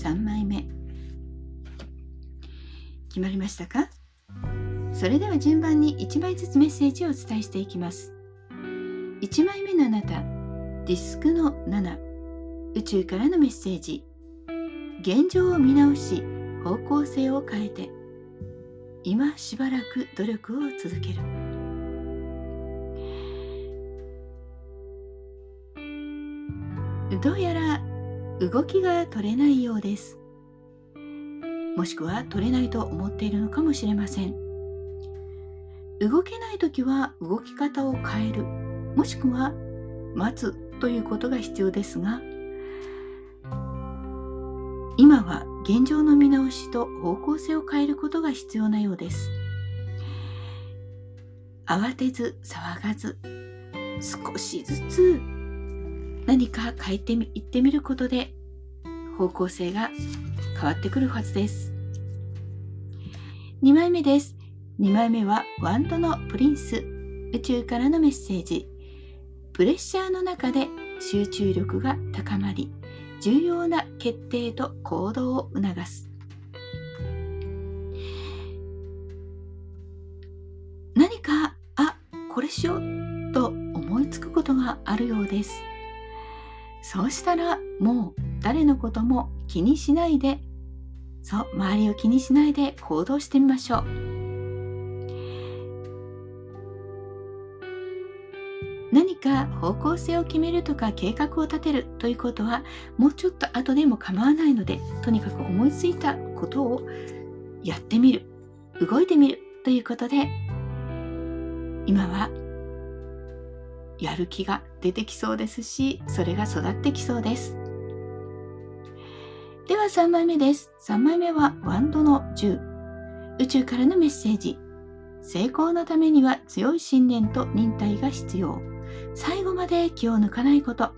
3枚目。決まりましたか？それでは順番に1枚ずつメッセージをお伝えしていきます。1枚目のあなたディスクの7宇宙からのメッセージ。現状を見直し方向性を変えて。今しばらく努力を続ける。どうやら動きが取れないようです。もしくは取れないと思っているのかもしれません。動けない時は動き方を変える。もしくは待つということが必要ですが今は現状の見直しと方向性を変えることが必要なようです。慌てず騒がず少しずつ何か変えていってみることで方向性が変わってくるはずです。2枚目です。2枚目はワンドのプリンス。宇宙からのメッセージ。プレッシャーの中で集中力が高まり重要な決定と行動を促す。何かあこれしようと思いつくことがあるようです。そうしたらもう誰のことも気にしないで。そう周りを気にしないで行動してみましょう。何か方向性を決めるとか計画を立てるということはもうちょっと後でも構わないのでとにかく思いついたことをやってみる。動いてみるということで今はやる気が出てきそうですしそれが育ってきそうです。では3枚目です。3枚目はワンドの10宇宙からのメッセージ。成功のためには強い信念と忍耐が必要。最後まで気を抜かないこと。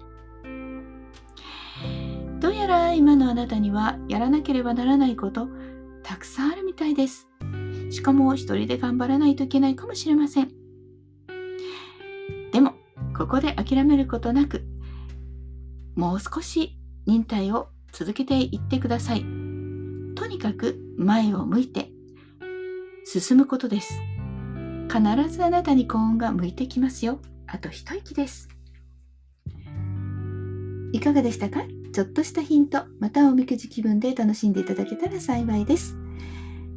どうやら今のあなたにはやらなければならないことたくさんあるみたいです。しかも一人で頑張らないといけないかもしれません。ここで諦めることなくもう少し忍耐を続けていってください。とにかく前を向いて進むことです。必ずあなたに幸運が向いてきますよ。あと一息です。いかがでしたか？ちょっとしたヒントまたおみくじ気分で楽しんでいただけたら幸いです。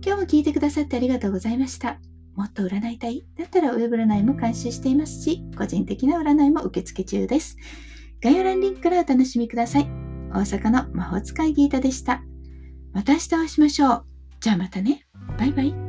今日も聞いてくださってありがとうございました。もっと占いたい？だったらウェブ占いも監修していますし、個人的な占いも受付中です。概要欄リンクからお楽しみください。大阪の魔法使いギータでした。また明日お会いしましょう。じゃあまたね。バイバイ。